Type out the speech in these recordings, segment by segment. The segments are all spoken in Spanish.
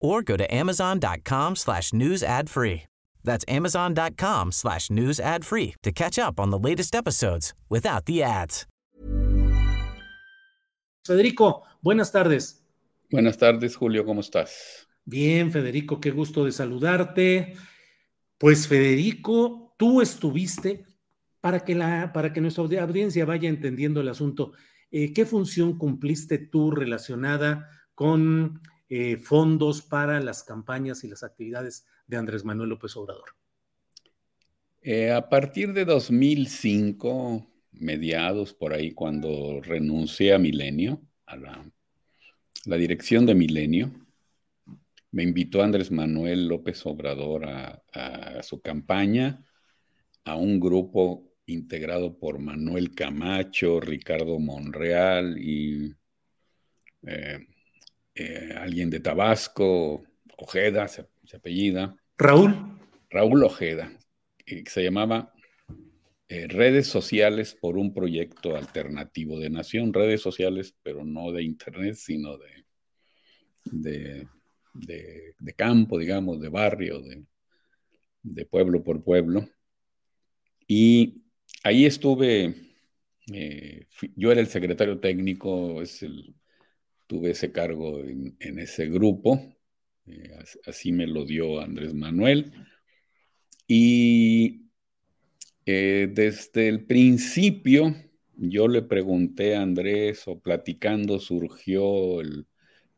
or go to amazon.com slash news ad free. That's amazon.com slash news ad free to catch up on the latest episodes without the ads. Federico, buenas tardes. Buenas tardes, Julio, ¿cómo estás? Bien, Federico, qué gusto de saludarte. Pues, Federico, tú estuviste para que, la, para que nuestra audiencia vaya entendiendo el asunto. Eh, ¿Qué función cumpliste tú relacionada con eh, fondos para las campañas y las actividades de Andrés Manuel López Obrador? Eh, a partir de 2005, mediados por ahí, cuando renuncié a Milenio, a la, dirección de Milenio, me invitó Andrés Manuel López Obrador a, a, su campaña, a un grupo integrado por Manuel Camacho, Ricardo Monreal y eh, eh, alguien de Tabasco, Ojeda, se, se, apellida. Raúl. Raúl Ojeda, que se llamaba eh, Redes Sociales por un proyecto alternativo de nación, redes sociales, pero no de Internet, sino de, de, de, de campo, digamos, de barrio, de, de, pueblo por pueblo. Y ahí estuve, eh, yo era el secretario técnico, es el tuve ese cargo en, ese grupo, eh, así me lo dio Andrés Manuel. Y eh, desde el principio yo le pregunté a Andrés, o platicando surgió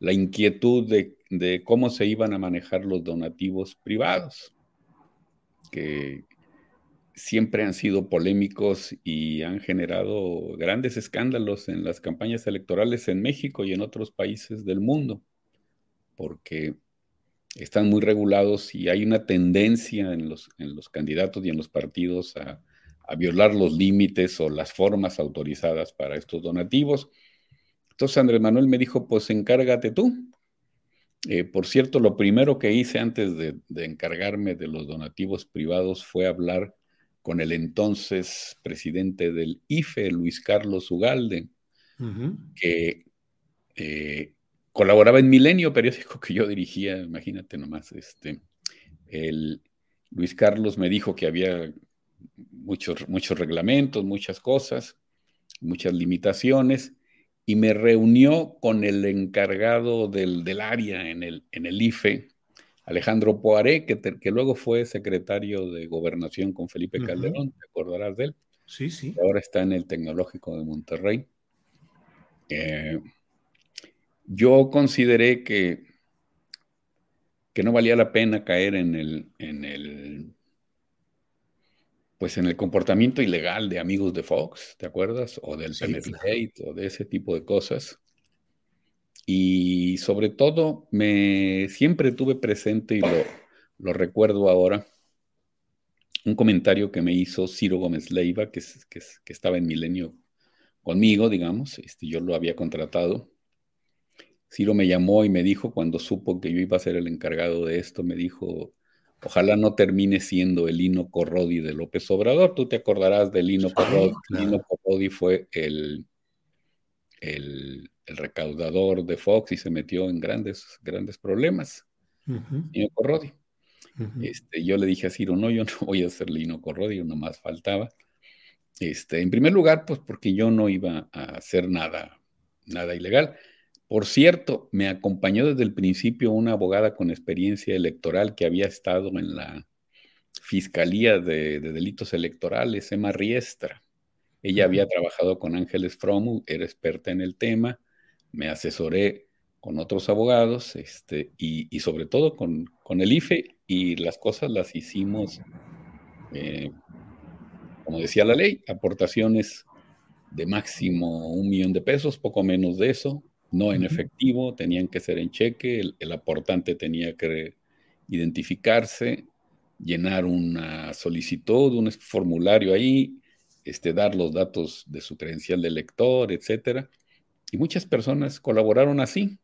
la inquietud de, de, cómo se iban a manejar los donativos privados, que siempre han sido polémicos y han generado grandes escándalos en las campañas electorales en México y en otros países del mundo, porque están muy regulados y hay una tendencia en los, en los candidatos y en los partidos a, violar los límites o las formas autorizadas para estos donativos. Entonces Andrés Manuel me dijo, pues encárgate tú. Eh, por cierto, lo primero que hice antes de, de encargarme de los donativos privados fue hablar con el entonces presidente del IFE, Luis Carlos Ugalde, uh -huh. que eh, colaboraba en Milenio, periódico que yo dirigía, imagínate nomás, este, el, Luis Carlos me dijo que había muchos, muchos reglamentos, muchas cosas, muchas limitaciones, y me reunió con el encargado del, del área en el, en el IFE, Alejandro Poaré, que, te, que, luego fue secretario de gobernación con Felipe Calderón, uh -huh. ¿te acordarás de él? Sí, sí. Ahora está en el Tecnológico de Monterrey. Eh, yo consideré que, que no valía la pena caer en el, en el pues en el comportamiento ilegal de amigos de Fox, ¿te acuerdas? O del sí, claro. o de ese tipo de cosas. Y sobre todo, me siempre tuve presente y lo, lo recuerdo ahora, un comentario que me hizo Ciro Gómez Leiva, que, que, que estaba en Milenio conmigo, digamos, este, yo lo había contratado. Ciro me llamó y me dijo, cuando supo que yo iba a ser el encargado de esto, me dijo, ojalá no termine siendo el Lino Corrodi de López Obrador. Tú te acordarás de Lino Corrodi. Lino Corrodi fue el, el, el, recaudador de Fox y se metió en grandes, grandes problemas. Uh -huh. Lino Corrodi. Uh -huh. este, yo le dije a Ciro, no, yo no voy a ser Lino Corrodi, no más faltaba. Este, en primer lugar, pues porque yo no iba a hacer nada, nada ilegal. Por cierto, me acompañó desde el principio una abogada con experiencia electoral que había estado en la, Fiscalía de, Delitos Electorales, Emma Riestra. Ella había trabajado con Ángeles Fromu, era experta en el tema, me asesoré con otros abogados este, y, sobre todo con, con, el IFE y las cosas las hicimos, eh, como decía la ley, aportaciones de máximo un millón de pesos, poco menos de eso, no en efectivo, tenían que ser en cheque, el, aportante tenía que identificarse, llenar una solicitud, un formulario ahí, este, dar los datos de su credencial de lector, etcétera. Y muchas personas colaboraron así.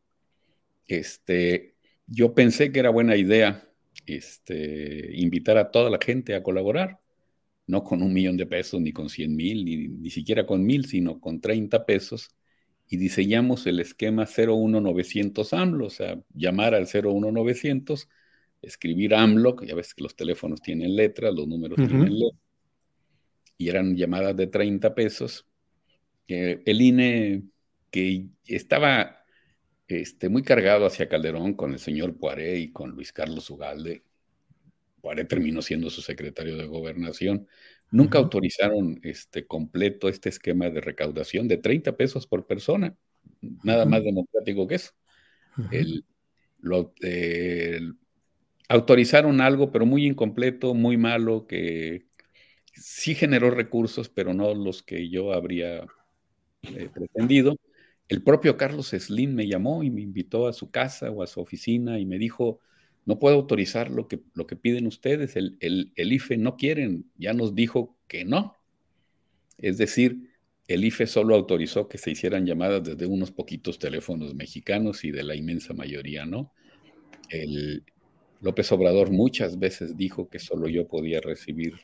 Este, yo pensé que era buena idea este, invitar a toda la gente a colaborar no con un millón de pesos, ni con 100 mil, ni, ni siquiera con mil, sino con 30 pesos, y diseñamos el esquema 01900 AMLO, o sea, llamar al 01900, escribir AMLO, ya ves que los teléfonos tienen letras, los números tienen letras, y eran llamadas de 30 pesos. el INE, que estaba este, muy cargado hacia Calderón con el señor Poiré y con Luis Carlos Ugalde, Poiré terminó siendo su secretario de gobernación, nunca autorizaron este completo este esquema de recaudación de 30 pesos por persona, nada más democrático que eso. lo, autorizaron algo, pero muy incompleto, muy malo, que sí generó recursos, pero no los que yo habría eh, pretendido. El propio Carlos Slim me llamó y me invitó a su casa o a su oficina y me dijo, no puedo autorizar lo que, lo que piden ustedes. El, el, IFE no quieren, ya nos dijo que no. Es decir, el IFE solo autorizó que se hicieran llamadas desde unos poquitos teléfonos mexicanos y de la inmensa mayoría no. El López Obrador muchas veces dijo que solo yo podía recibir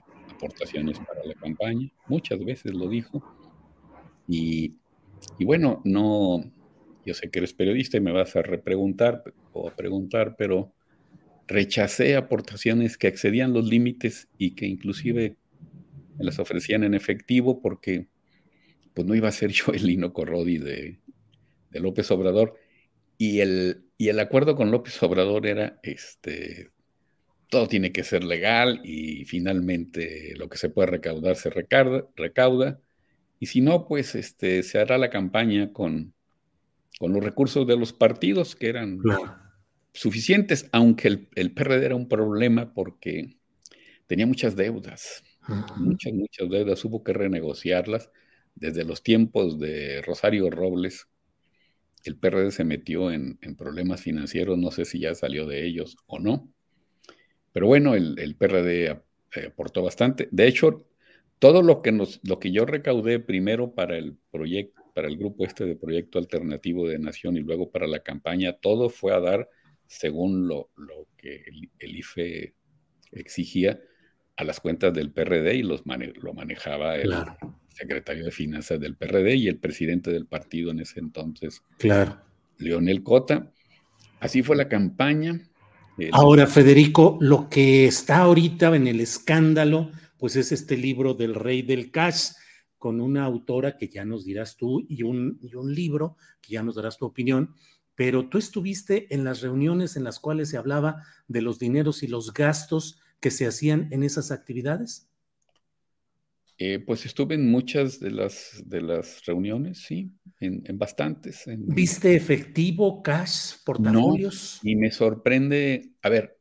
aportaciones para la campaña, muchas veces lo dijo. Y, y bueno, no, yo sé que eres periodista y me vas a repreguntar o a preguntar, pero rechacé aportaciones que excedían los límites y que inclusive me las ofrecían en efectivo porque pues no iba a ser yo el Lino Corrodi de, de López Obrador. Y el, y el acuerdo con López Obrador era, este, todo tiene que ser legal y finalmente lo que se puede recaudar se recauda, recauda. Y si no, pues este, se hará la campaña con, con los recursos de los partidos que eran suficientes, aunque el, PRD era un problema porque tenía muchas deudas, muchas, muchas deudas, hubo que renegociarlas. Desde los tiempos de Rosario Robles, el PRD se metió en, problemas financieros, no sé si ya salió de ellos o no, pero bueno, el, PRD eh, aportó bastante. De hecho, todo lo que, nos, lo que yo recaudé primero para el proyecto, para el grupo este de Proyecto Alternativo de Nación y luego para la campaña, todo fue a dar según lo, que el, IFE exigía, a las cuentas del PRD y los lo manejaba el secretario de Finanzas del PRD y el presidente del partido en ese entonces, claro. Leonel Cota. Así fue la campaña. Ahora, Federico, lo que está ahorita en el escándalo, pues es este libro del rey del cash, con una autora que ya nos dirás tú y un, libro que ya nos darás tu opinión, pero tú estuviste en las reuniones en las cuales se hablaba de los dineros y los gastos que se hacían en esas actividades. Eh, pues estuve en muchas de las, de las reuniones, sí, en, bastantes. ¿Viste efectivo, cash, portafolios? y me sorprende, a ver,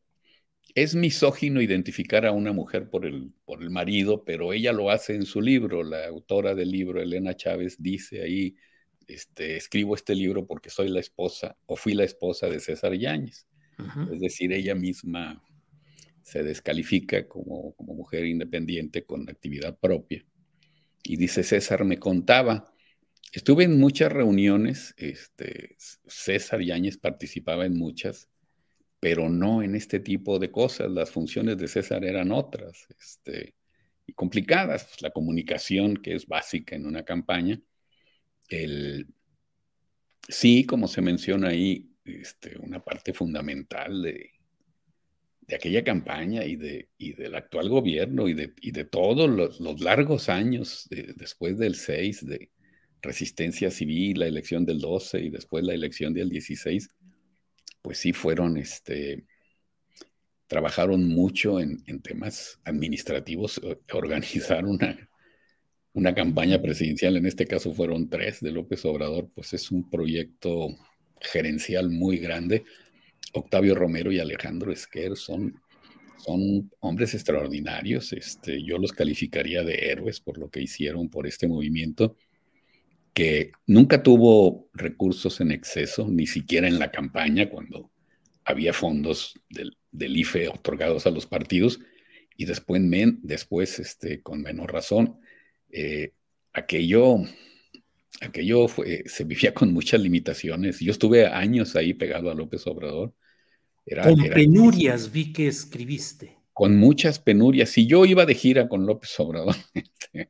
es misógino identificar a una mujer por el, por el marido, pero ella lo hace en su libro. La autora del libro, Elena Chávez, dice ahí, este, escribo este libro porque soy la esposa o fui la esposa de César Yáñez. Es decir, ella misma se descalifica como, como mujer independiente con actividad propia. Y dice, César me contaba, estuve en muchas reuniones, este, César Yáñez participaba en muchas, pero no en este tipo de cosas. Las funciones de César eran otras este, y complicadas. Pues, la comunicación, que es básica en una campaña, el, sí, como se menciona ahí, este, una parte fundamental de, de aquella campaña y, de, y, del actual gobierno y de, y de todos los, largos años después del 6 de resistencia civil, la elección del 12 y después la elección del 16, pues sí fueron este, trabajaron mucho en, temas administrativos, organizar una, una campaña presidencial, en este caso fueron tres de López Obrador, pues es un proyecto gerencial muy grande. Octavio Romero y Alejandro Esquer son, son hombres extraordinarios, este, yo los calificaría de héroes por lo que hicieron por este movimiento, que nunca tuvo recursos en exceso, ni siquiera en la campaña, cuando había fondos del, IFE otorgados a los partidos, y después, después este, con menor razón. Eh, aquello, aquello fue, se vivía con muchas limitaciones. Yo estuve años ahí pegado a López Obrador. Con penurias vi que escribiste. Con muchas penurias. Si yo iba de gira con López Obrador,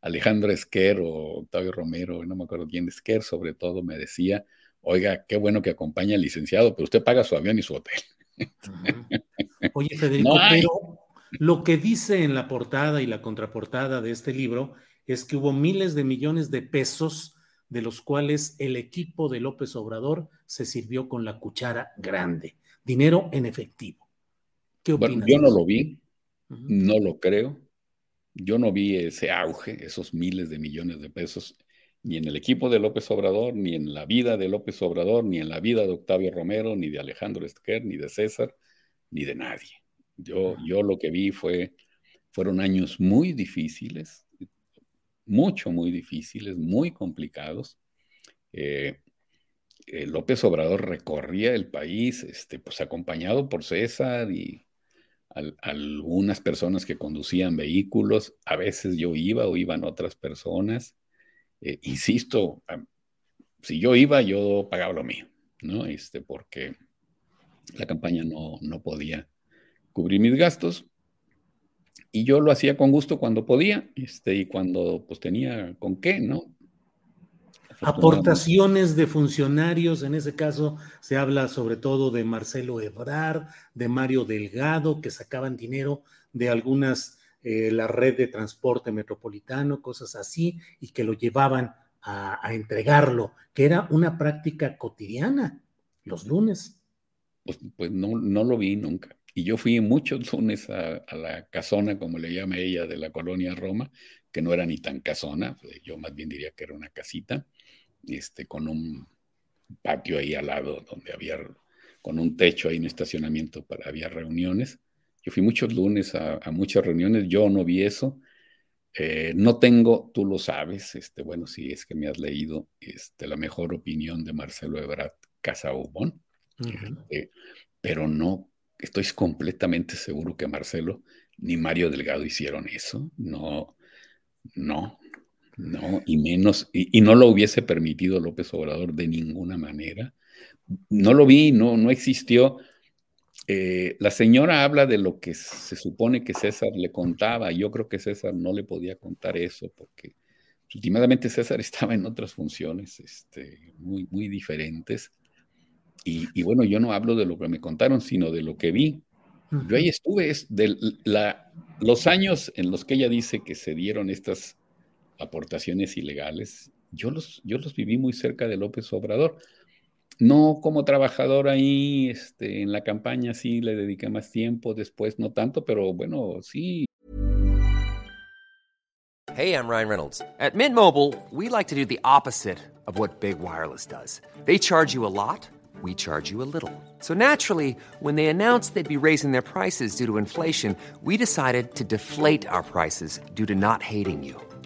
Alejandro Esquer o Octavio Romero, no me acuerdo quién, Esquer sobre todo, me decía, oiga, qué bueno que acompaña al licenciado, pero usted paga su avión y su hotel. Oye, Federico, pero lo que dice en la portada y la contraportada de este libro es que hubo miles de millones de pesos de los cuales el equipo de López Obrador se sirvió con la cuchara grande, dinero en efectivo. ¿Qué opinas? yo no lo vi, no lo creo. Yo no vi ese auge, esos miles de millones de pesos, ni en el equipo de López Obrador, ni en la vida de López Obrador, ni en la vida de Octavio Romero, ni de Alejandro Esquer, ni de César, ni de nadie. Yo, yo lo que vi fue, fueron años muy difíciles, mucho, muy difíciles, muy complicados. Eh, eh, López Obrador recorría el país, este, pues acompañado por César y algunas personas que conducían vehículos. A veces yo iba o iban otras personas. Eh, insisto, si yo iba, yo pagaba lo mío, ¿no? Este, porque la campaña no, no podía cubrir mis gastos. Y yo lo hacía con gusto cuando podía, este, y cuando pues tenía con qué, ¿no? Aportaciones de funcionarios, en ese caso se habla sobre todo de Marcelo Ebrard, de Mario Delgado, que sacaban dinero de algunas, eh, la red de transporte metropolitano, cosas así, y que lo llevaban a, a entregarlo, que era una práctica cotidiana los lunes. Pues, pues no, no lo vi nunca. Y yo fui muchos lunes a, la casona, como le llama ella, de la colonia Roma, que no era ni tan casona, pues, yo más bien diría que era una casita, este, con un patio ahí al lado donde había, con un techo ahí, un estacionamiento para, había reuniones. Yo fui muchos lunes a, muchas reuniones, yo no vi eso. Eh, no tengo, tú lo sabes, este, bueno, si es que me has leído este, la mejor opinión de Marcelo Ebrard Casaubon, este, pero no estoy completamente seguro que Marcelo ni Mario Delgado hicieron eso. No, no, no, y menos, y, no lo hubiese permitido López Obrador de ninguna manera. No lo vi, no, no existió. Eh, la señora habla de lo que se supone que César le contaba. Yo creo que César no le podía contar eso porque últimamente César estaba en otras funciones este, muy, muy diferentes. Y, bueno, yo no hablo de lo que me contaron, sino de lo que vi. Yo ahí estuve, es de la, los años en los que ella dice que se dieron estas aportaciones ilegales, yo los, yo los viví muy cerca de López Obrador. No como trabajador ahí este, en la campaña, sí le dediqué más tiempo, después no tanto, pero bueno, sí. Hey, I'm Ryan Reynolds. At Mint Mobile, we like to do the opposite of what Big Wireless does. They charge you a lot. we charge you a little. So naturally, when they announced they'd be raising their prices due to inflation, we decided to deflate our prices due to not hating you.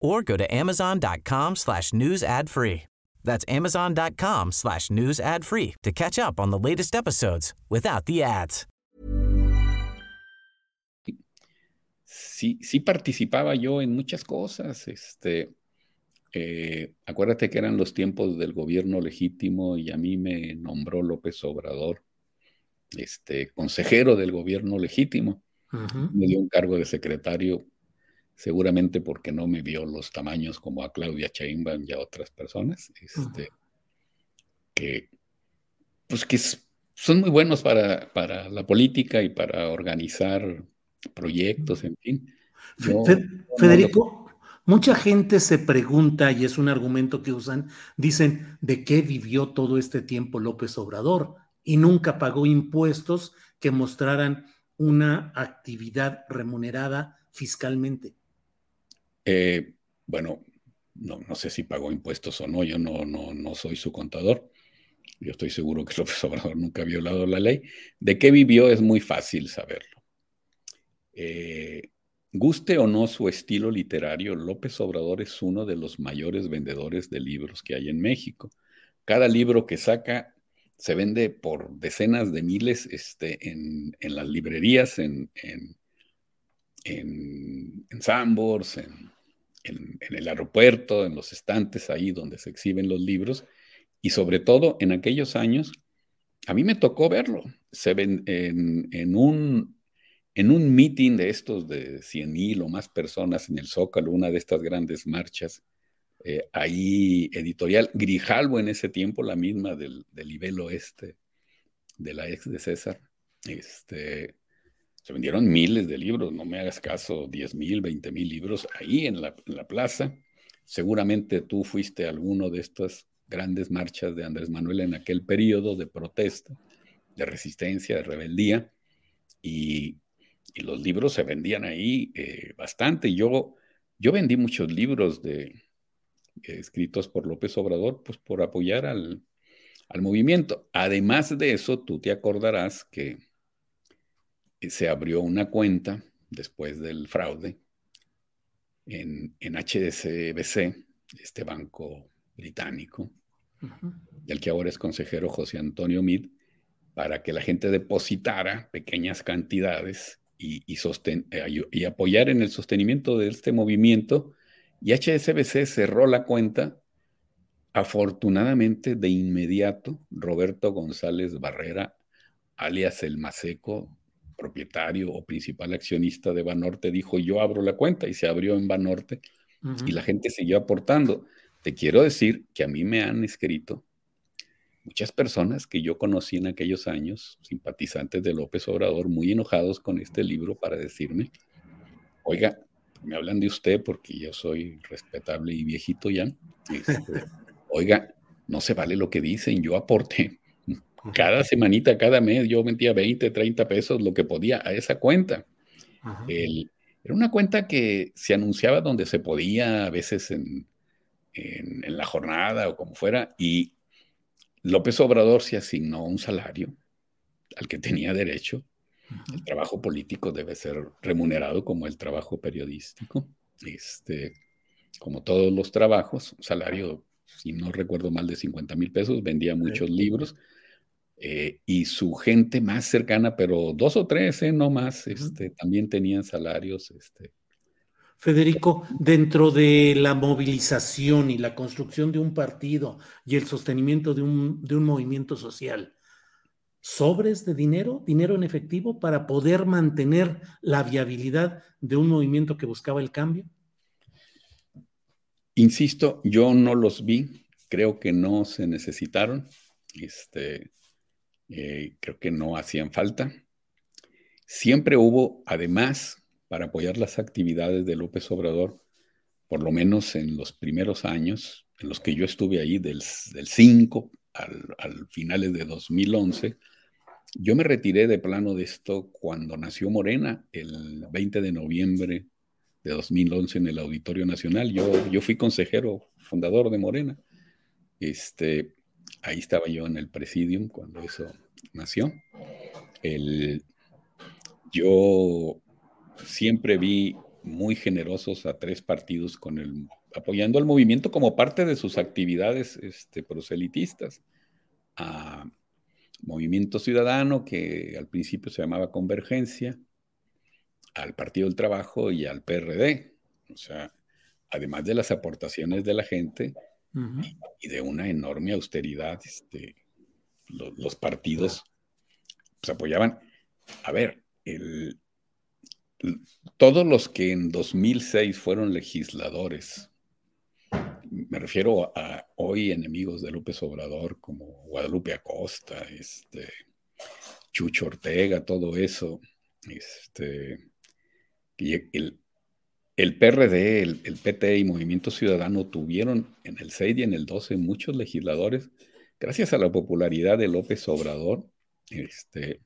or go to amazon.com slash news ad free. That's amazon.com slash news ad free to catch up on the latest episodes without the ads. Sí, sí participaba yo en muchas cosas, este... Eh, acuérdate que eran los tiempos del gobierno legítimo y a mí me nombró López Obrador este, consejero del gobierno legítimo. Me dio un cargo de secretario, seguramente porque no me vio los tamaños como a Claudia Sheinbaum y a otras personas, este, que, pues que son muy buenos para, para, la política y para organizar proyectos, en fin. Federico, mucha gente se pregunta, y es un argumento que usan, dicen, ¿de qué vivió todo este tiempo López Obrador? Y nunca pagó impuestos que mostraran una actividad remunerada fiscalmente. Eh, bueno, no, sé si pagó impuestos o no, yo no, no, no soy su contador. Yo estoy seguro que López Obrador nunca ha violado la ley. ¿De qué vivió? Es muy fácil saberlo. Eh, guste o no su estilo literario, López Obrador es uno de los mayores vendedores de libros que hay en México. Cada libro que saca se vende por decenas de miles este, en, las librerías, en, en, en, en Sambors, en, el aeropuerto, en los estantes ahí donde se exhiben los libros, y sobre todo en aquellos años, a mí me tocó verlo. Se ven en, un, en un meeting de estos de 100 mil o más personas en el Zócalo, una de estas grandes marchas eh, ahí editorial Grijalvo en ese tiempo, la misma del, del nivel oeste, de la ex de César. Este, se vendieron miles de libros, no me hagas caso, 10 mil, 20 mil libros ahí en la, plaza. Seguramente tú fuiste a alguno de estas grandes marchas de Andrés Manuel en aquel periodo de protesta, de resistencia, de rebeldía, y, los libros se vendían ahí eh, bastante. Yo, yo vendí muchos libros de, escritos por López Obrador, pues por apoyar al, movimiento. Además de eso, tú te acordarás que se abrió una cuenta después del fraude en, en HSBC, este banco británico, del que ahora es consejero José Antonio Mid, para que la gente depositara pequeñas cantidades y, y, eh, y apoyar en el sostenimiento de este movimiento y HSBC cerró la cuenta. Afortunadamente, de inmediato, Roberto González Barrera, alias El Maseco, propietario o principal accionista de Banorte, dijo, yo abro la cuenta y se abrió en Banorte y la gente siguió aportando. Te quiero decir que a mí me han escrito muchas personas que yo conocí en aquellos años, simpatizantes de López Obrador, muy enojados con este libro para decirme, oiga, me hablan de usted porque yo soy respetable y viejito ya. Este, oiga, no se vale lo que dicen, yo aporté cada semanita, cada mes, yo metía 20, 30 pesos, lo que podía a esa cuenta. era una cuenta que se anunciaba donde se podía, a veces en, en, la jornada o como fuera, y López Obrador se asignó un salario al que tenía derecho el trabajo político debe ser remunerado como el trabajo periodístico. Este, como todos los trabajos, salario, si no recuerdo mal, de 50 mil pesos, vendía muchos libros. Eh, y su gente más cercana, pero dos o tres, eh, no más, este, también tenían salarios. Este. Federico, dentro de la movilización y la construcción de un partido y el sostenimiento de un, de un movimiento social, sobres de dinero, dinero en efectivo, para poder mantener la viabilidad de un movimiento que buscaba el cambio? Insisto, yo no los vi, creo que no se necesitaron, este, eh, creo que no hacían falta. Siempre hubo, además, para apoyar las actividades de López Obrador, por lo menos en los primeros años, en los que yo estuve ahí, del, 5 al, al finales de 2011, yo me retiré de plano de esto cuando nació Morena, el 20 de noviembre de 2011 en el Auditorio Nacional. Yo, yo fui consejero fundador de Morena. Este, ahí estaba yo en el presidium cuando eso nació. Yo siempre vi muy generosos a tres partidos con el, apoyando al movimiento como parte de sus actividades este, proselitistas. A, Movimiento Ciudadano, que al principio se llamaba Convergencia, al Partido del Trabajo y al PRD. O sea, además de las aportaciones de la gente y, de una enorme austeridad, este, los partidos pues apoyaban. A ver, todos los que en 2006 fueron legisladores, me refiero a hoy enemigos de López Obrador, como Guadalupe Acosta, este, Chucho Ortega, todo eso, este, el, el PRD, el, el, PT y Movimiento Ciudadano tuvieron en el 6 y en el 12 muchos legisladores, gracias a la popularidad de López Obrador, este,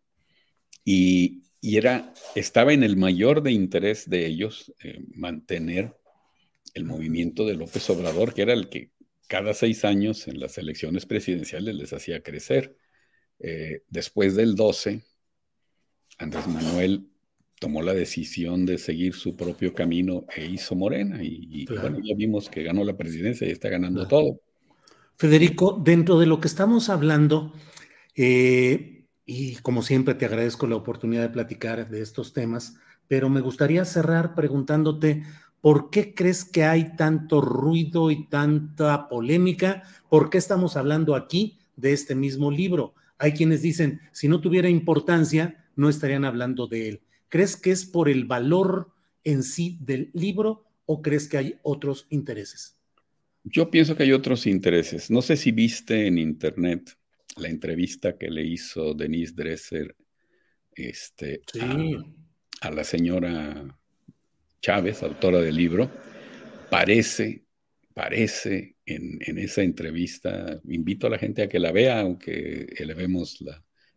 y, era, estaba en el mayor de interés de ellos eh, mantener el movimiento de López Obrador, que era el que cada seis años en las elecciones presidenciales les hacía crecer. Eh, después del 12, Andrés Manuel tomó la decisión de seguir su propio camino e hizo Morena. Y, bueno, ya vimos que ganó la presidencia y está ganando todo. Federico, dentro de lo que estamos hablando, eh, y como siempre te agradezco la oportunidad de platicar de estos temas, pero me gustaría cerrar preguntándote, ¿por qué crees que hay tanto ruido y tanta polémica? ¿Por qué estamos hablando aquí de este mismo libro? Hay quienes dicen, si no tuviera importancia, no estarían hablando de él. ¿Crees que es por el valor en sí del libro o crees que hay otros intereses? Yo pienso que hay otros intereses. No sé si viste en internet la entrevista que le hizo Denise Dresser este, a, la señora Chávez, autora del libro, parece, parece en, esa entrevista, invito a la gente a que la vea, aunque elevemos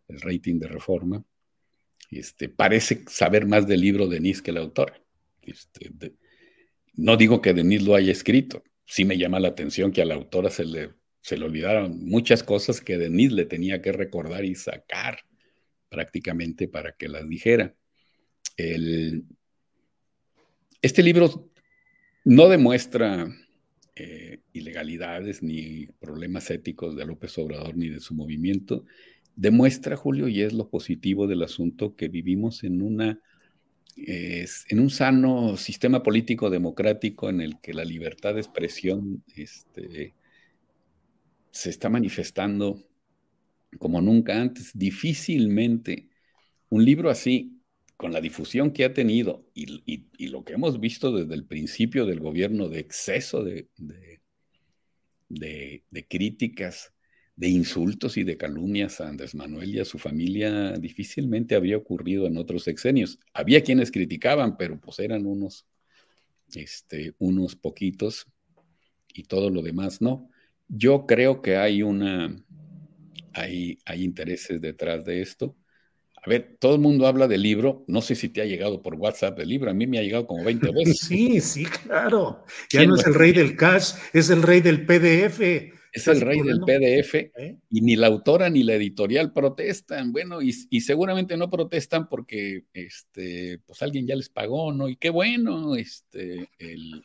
el rating de reforma, este, parece saber más del libro Denise que la autora. Este, no digo que Denise lo haya escrito, sí me llama la atención que a la autora se le se le olvidaron muchas cosas que Denise le tenía que recordar y sacar prácticamente para que las dijera. este libro no demuestra eh, ilegalidades ni problemas éticos de López Obrador ni de su movimiento. Demuestra, Julio, y es lo positivo del asunto, que vivimos en una en un sano sistema político democrático en el que la libertad de expresión este, se está manifestando como nunca antes. Difícilmente un libro así, con la difusión que ha tenido y, lo que hemos visto desde el principio del gobierno de exceso de, de, críticas, de insultos y de calumnias a Andrés Manuel y a su familia, difícilmente habría ocurrido en otros sexenios. Había quienes criticaban, pero pues eran unos, este, unos poquitos y todo lo demás no. Yo creo que hay una, hay, hay intereses detrás de esto. A ver, todo el mundo habla del libro. No sé si te ha llegado por WhatsApp el libro. A mí me ha llegado como 20 veces. Sí, sí, claro. Ya no es el rey del cash, es el rey del PDF. Es el rey del PDF ¿Eh? y ni la autora ni la editorial protestan. Bueno, y, y, seguramente no protestan porque este, pues alguien ya les pagó, ¿no? Y qué bueno, este, el,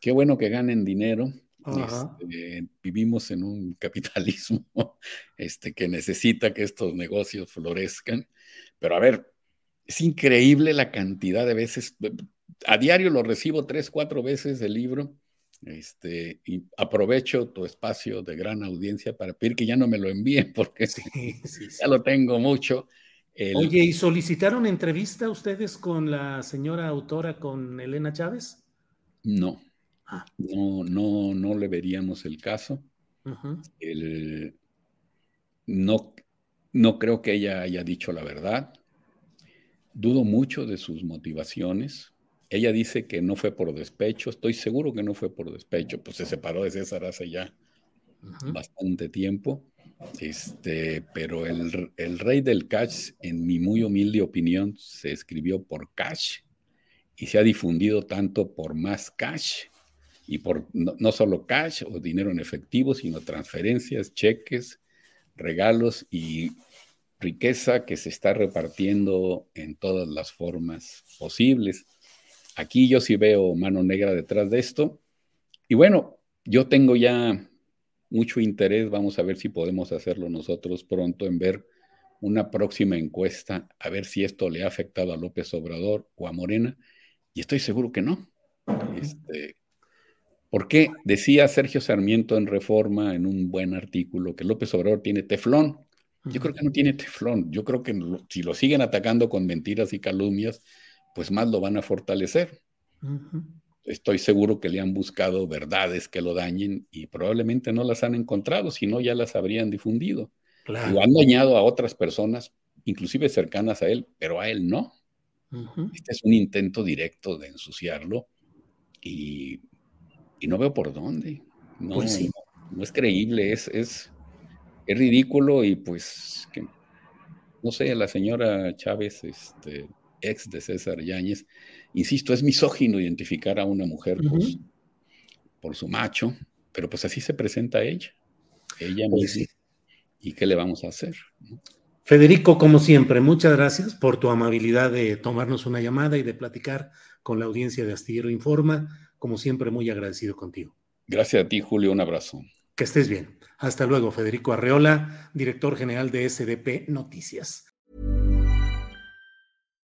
qué bueno que ganen dinero. Este, vivimos en un capitalismo este, que necesita que estos negocios florezcan. Pero a ver, es increíble la cantidad de veces. A diario lo recibo tres, cuatro veces el libro. Este, y aprovecho tu espacio de gran audiencia para pedir que ya no me lo envíen porque ya lo tengo mucho. Oye, ¿y solicitaron entrevista ustedes con la señora autora, con Elena Chávez? No. No, no, no le veríamos el caso. no, no creo que ella haya dicho la verdad. Dudo mucho de sus motivaciones. Ella dice que no fue por despecho. Estoy seguro que no fue por despecho. Pues se separó de César hace ya bastante tiempo. Este, pero el, el, rey del cash, en mi muy humilde opinión, se escribió por cash y se ha difundido tanto por más cash y por no, solo cash o dinero en efectivo, sino transferencias, cheques, regalos y riqueza que se está repartiendo en todas las formas posibles. Aquí yo sí veo mano negra detrás de esto. Y bueno, yo tengo ya mucho interés, vamos a ver si podemos hacerlo nosotros pronto en ver una próxima encuesta, a ver si esto le ha afectado a López Obrador o a Morena, y estoy seguro que no. Este, ¿Por qué? Decía Sergio Sarmiento en Reforma, en un buen artículo, que López Obrador tiene teflón. Yo creo que no tiene teflón. Yo creo que si lo siguen atacando con mentiras y calumnias, pues más lo van a fortalecer. Estoy seguro que le han buscado verdades que lo dañen y probablemente no las han encontrado, si no ya las habrían difundido. Lo han dañado a otras personas, inclusive cercanas a él, pero a él no. Este es un intento directo de ensuciarlo y, no veo por dónde. No, pues no, es creíble, es, es, es, ridículo y pues, que, no sé, la señora Chávez, este, ex de César Yáñez, insisto, es misógino identificar a una mujer por, su macho, pero pues así se presenta ella, ella pues misma. ¿Y qué le vamos a hacer? Federico, como siempre, muchas gracias por tu amabilidad de tomarnos una llamada y de platicar con la audiencia de Astillero Informa. Como siempre, muy agradecido contigo. Gracias a ti, Julio. Un abrazo. Que estés bien. Hasta luego, Federico Arreola, director general de SDP Noticias.